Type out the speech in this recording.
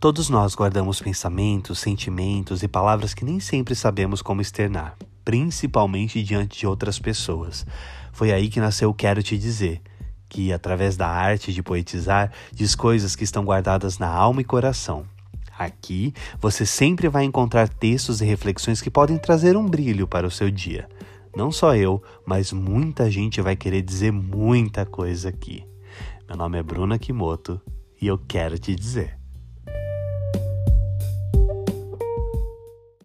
Todos nós guardamos pensamentos, sentimentos e palavras que nem sempre sabemos como externar, principalmente diante de outras pessoas. Foi aí que nasceu Quero Te Dizer, que, através da arte de poetizar, diz coisas que estão guardadas na alma e coração. Aqui você sempre vai encontrar textos e reflexões que podem trazer um brilho para o seu dia. Não só eu, mas muita gente vai querer dizer muita coisa aqui. Meu nome é Bruna Kimoto e eu quero te dizer.